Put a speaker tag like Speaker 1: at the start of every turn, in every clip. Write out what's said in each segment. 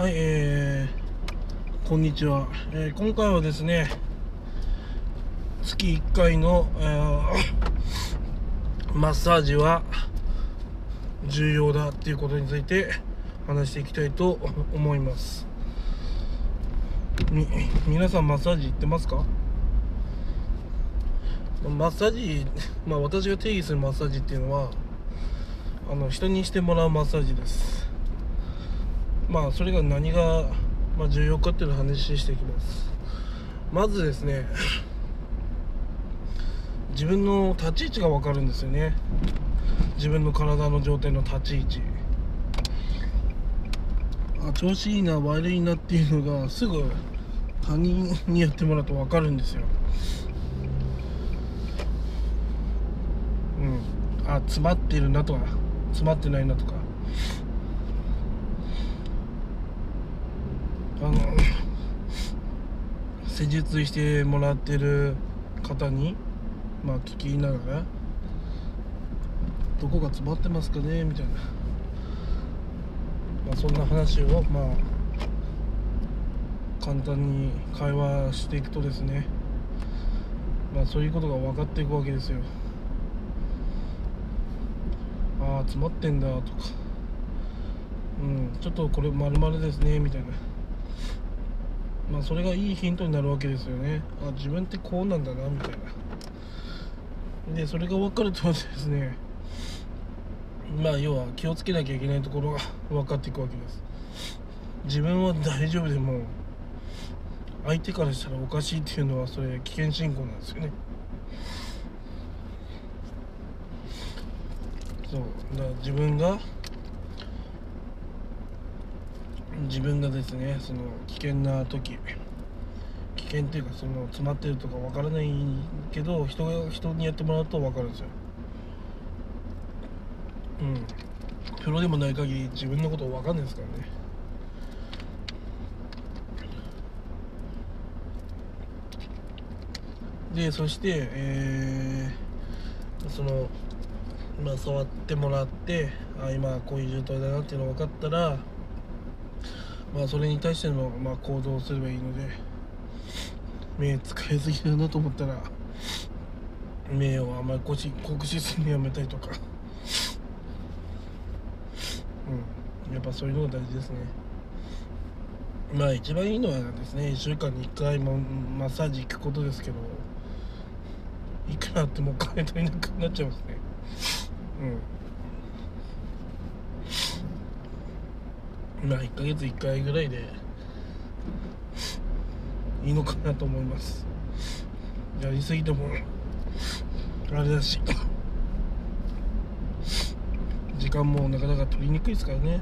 Speaker 1: はい、えー、こんにちは、えー今回はですね月1回の、えー マッサージは重要だっていうことについて話していきたいと思います。皆さんマッサージ行ってますか？マッサージ、まあ、私が定義するマッサージっていうのはあの人にしてもらうマッサージです。まあそれが何が、ま、重要かっていうのを話していきます。まずですね 自分の立ち位置が分かるんですよね。自分の体の状態の立ち位置。あ調子いいな悪いなっていうのがすぐ他人にやってもらうと分かるんですよ。うん。あ詰まってるなとか詰まってないなとか。あの施術してもらってる方にまあ聞きながらどこが詰まってますかねみたいな、まあ、そんな話をまあ簡単に会話していくとですねまあそういうことが分かっていくわけですよ。ああ詰まってんだとか。うんちょっとこれ丸々ですねみたいな。まあそれがいいヒントになるわけですよね。あ自分ってこうなんだなみたいな。でそれが分かるとですねまあ要は気をつけなきゃいけないところが分かっていくわけです。自分は大丈夫でも相手からしたらおかしいっていうのはそれ危険信号なんですよね。そう。だから自分が自分がですねその危険な時危険っていうかその詰まってるとかわからないけど人が人にやってもらうと分かるんですよ。うん。プロでもない限り自分のこと分かんないですからね。でそしてえー、そのまあ触ってもらってあ今こういう状態だなっていうのが分かったらまあそれに対しての、まあ、行動をすればいいので目使いすぎだなと思ったら目をあんまり酷使するのやめたりとか。うん。やっぱそういうのが大事ですね。まあ一番いいのはですね1週間に1回もマッサージ行くことですけどいくらあってもお金足りなくなっちゃいますね。うん。まあ1ヶ月1回ぐらいでいいのかなと思います。やりすぎてもあれだし。時間もなかなか取りにくいですからね。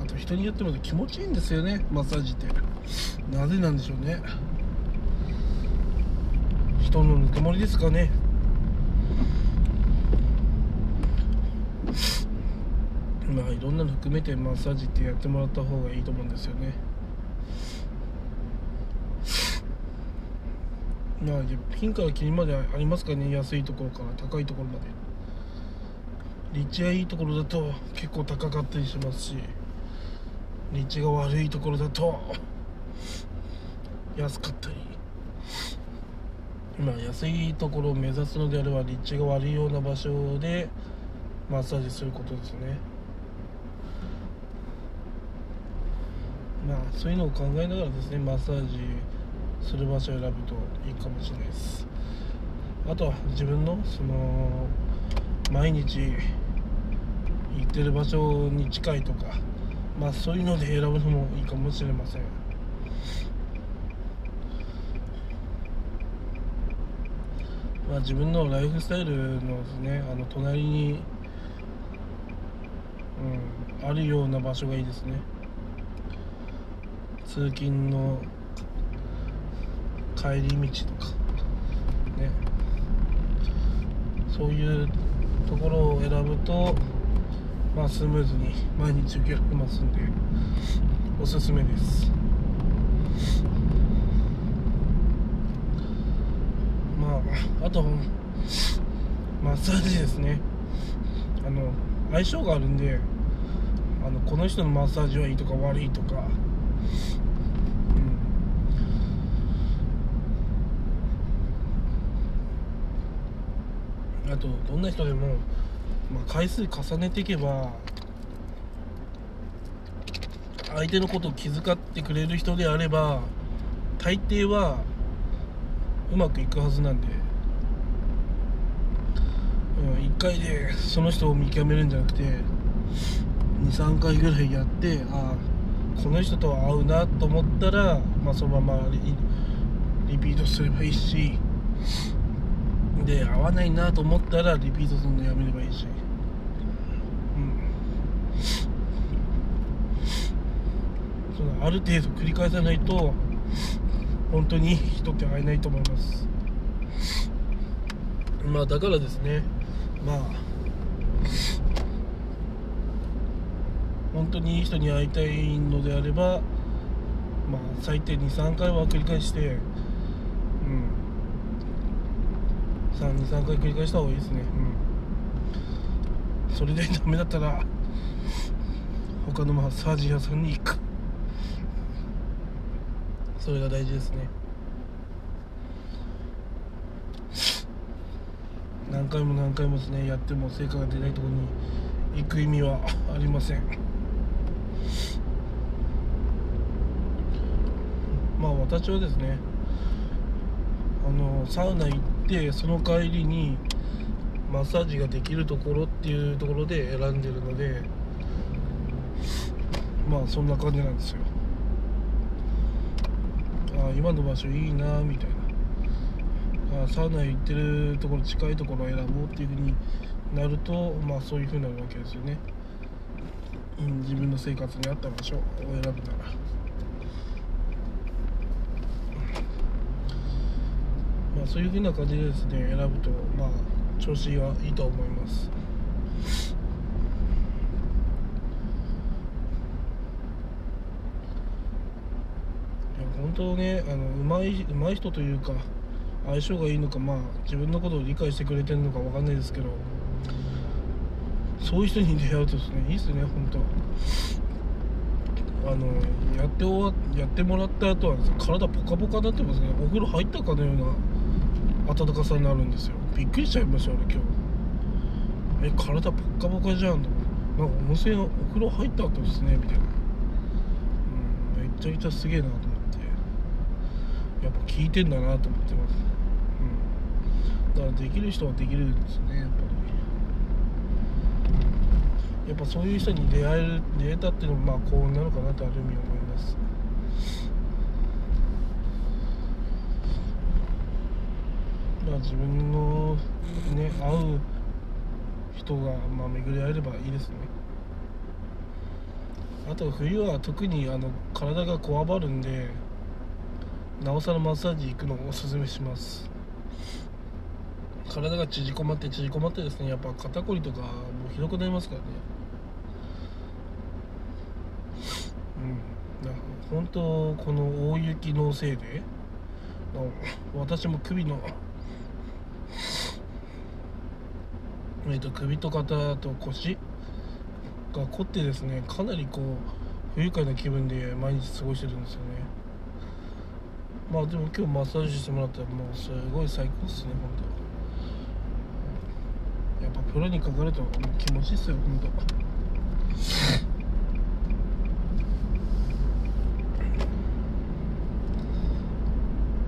Speaker 1: あと人によっても気持ちいいんですよね。マッサージって。なぜなんでしょうね。人のぬくもりですかね。まあいろんなの含めてマッサージってやってもらった方がいいと思うんですよね。まあピンからキリまでありますかね。安いところから高いところまで。立地がいいところだと結構高かったりしますし。立地が悪いところだと安かったり。まあ安いところを目指すのであれば立地が悪いような場所でマッサージすることですねまあそういうのを考えながらですねマッサージする場所を選ぶといいかもしれないです。あとは自分のその毎日行ってる場所に近いとかまあそういうので選ぶのもいいかもしれません。まあ自分のライフスタイルのですねあの隣に、うん、あるような場所がいいですね。通勤の帰り道とか。ね。そういうところを選ぶとまあスムーズに毎日受けられますんでおすすめです。まああとマッサージですね。あの相性があるんであのこの人のマッサージはいいとか悪いとか、うん、あとどんな人でも、まあ、回数重ねていけば相手のことを気遣ってくれる人であれば大抵はうまくいくはずなんで、うん、1回でその人を見極めるんじゃなくて23回ぐらいやってあこの人とは合うなと思ったら、まあ、そのままリピートすればいいしで合わないなと思ったらリピートするのやめればいいし、うん、そのある程度繰り返さないと本当に人って会えないと思います。まあだからですね。まあ本当にいい人に会いたいのであれば、まあ、最低23回は繰り返してうん323回繰り返した方がいいですね。うん。それでダメだったら他のマッサージ屋さんに行く。それが大事ですね。何回も何回もですねやっても成果が出ないところに行く意味はありません。まあ私はですねあのサウナ行ってその帰りにマッサージができるところっていうところで選んでるのでまあそんな感じなんですよ。あ今の場所いいなみたいな。あサウナ行ってるところ近いところを選ぼうっていうふうになるとまあそういうふうになるわけですよね、うん、自分の生活に合った場所を選ぶなら。まあ、そういうふうな感じでですね選ぶとまあ調子がいいと思います。本当ねあのうまいうまい人というか相性がいいのかまあ自分のことを理解してくれてるのかわかんないですけどそういう人に出会うとですねいいっすね本当。あのやって終わやってもらった後は体ポカポカになってますね。お風呂入ったかのような暖かさになるんですよ。びっくりしちゃいました俺今日。え体ポッカポカじゃんと。なんか温泉お風呂入った後ですねみたいな、うん、めっちゃいちゃすげえなと思って。やっぱ聞いてんだなと思ってます、うん、だからできる人はできるんですねやっぱり。やっぱそういう人に出会える出会えたっていうのもまあ幸運なのかなとある意味思います。まあ自分のね会う人がまあ巡り合えればいいですね。あと冬は特にあの体がこわばるんでなおさらマッサージ行くのをおすすめします。体が縮こまって縮こまってですねやっぱ肩こりとかもうひどくなりますからね。うん。本当この大雪のせいで私も首のえっと首と肩と腰が凝ってですねかなりこう不愉快な気分で毎日過ごしてるんですよね。まあでも今日マッサージしてもらったらもうすごい最高っすね本当。やっぱプロにかかると気持ちいいっすよ本当。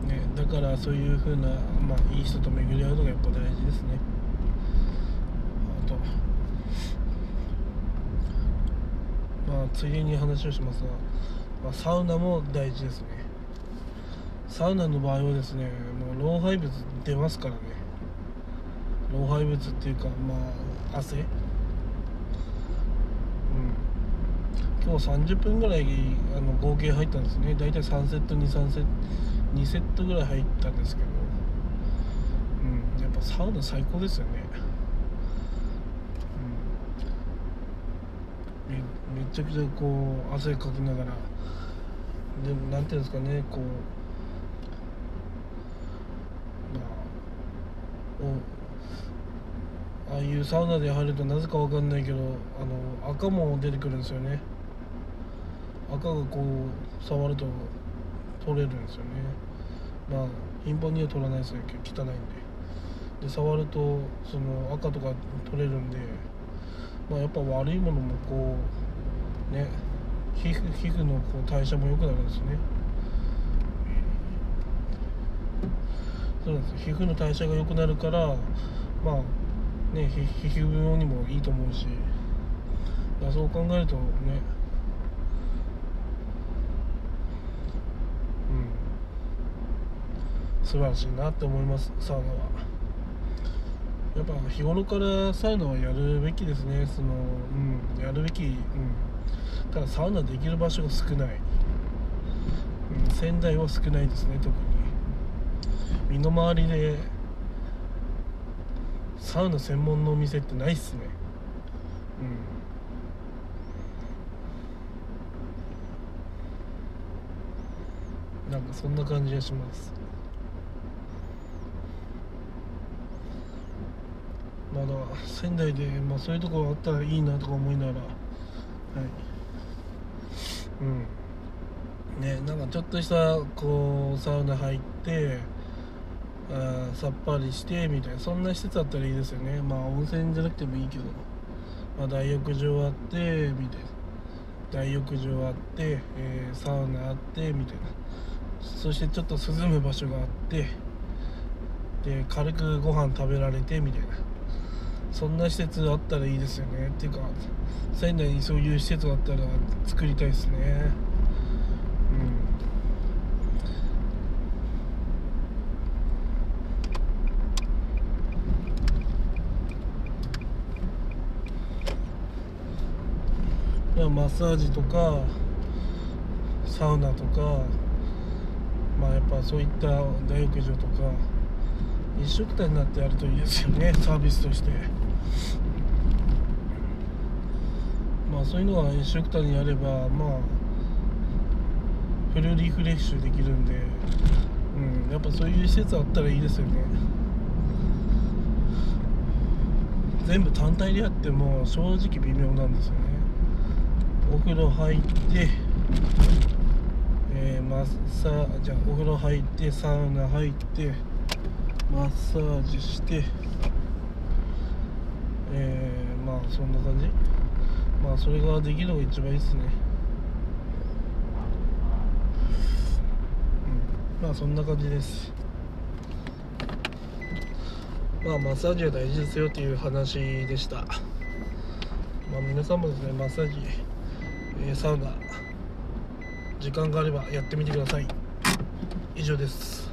Speaker 1: ねだからそういうふうなまあいい人と巡り合うのがやっぱ大事ですねあとまあついでに話をしますが、まあ、サウナも大事ですね。サウナの場合はですねもう老廃物出ますからね。老廃物っていうかまあ汗。うん。今日30分ぐらいあの合計入ったんですね。大体3セット23セット2セットぐらい入ったんですけど。うん。やっぱサウナ最高ですよねうんめちゃくちゃこう汗かきながらでもなんていうんですかねこう相いうサウナで入るとなぜかわかんないけどあの赤も出てくるんですよね。赤がこう触ると取れるんですよね。まあ頻繁には取らないですよ汚いんで。で触るとその赤とか取れるんでまあやっぱ悪いものもこうね皮膚皮膚のこう代謝も良くなるんですね。そうなんです皮膚の代謝が良くなるからまあね皮膚病にもいいと思うし。だそう考えるとね。うん。素晴らしいなって思いますサウナは。やっぱ日頃からサウナはやるべきですね。そのうんやるべきうん。ただサウナできる場所が少ない、うん、仙台は少ないですね特に。身の回りでサウナ専門のお店ってないっすね。うん。なんかそんな感じがします。まだ仙台で、まあ、そういうところあったらいいなとか思いながらはい。うん。ねなんかちょっとしたこうサウナ入ってあさっぱりしてみたいなそんな施設あったらいいですよね。まあ温泉じゃなくてもいいけど、まあ、大浴場あってみたいな。大浴場あって、えー、サウナあってみたいな。そしてちょっと涼む場所があってで軽くご飯食べられてみたいな。そんな施設あったらいいですよね。っていうか仙台にそういう施設があったら作りたいですね。うん。マッサージとかサウナとかまあやっぱそういった大浴場とか一緒くたになってやるといいですよね。サービスとして。まあそういうのが一緒くたにやればまあフルリフレッシュできるんでうんやっぱそういう施設あったらいいですよね。全部単体でやっても正直微妙なんですよね。お風呂入って、えー、マッサーじゃお風呂入ってサウナ入ってマッサージして、そんな感じ？まあそれができるのが一番いいっすね。うん。まあそんな感じです。まあマッサージは大事ですよっていう話でした。まあ皆さんもですねマッサージえサウナ時間があればやってみてください。以上です。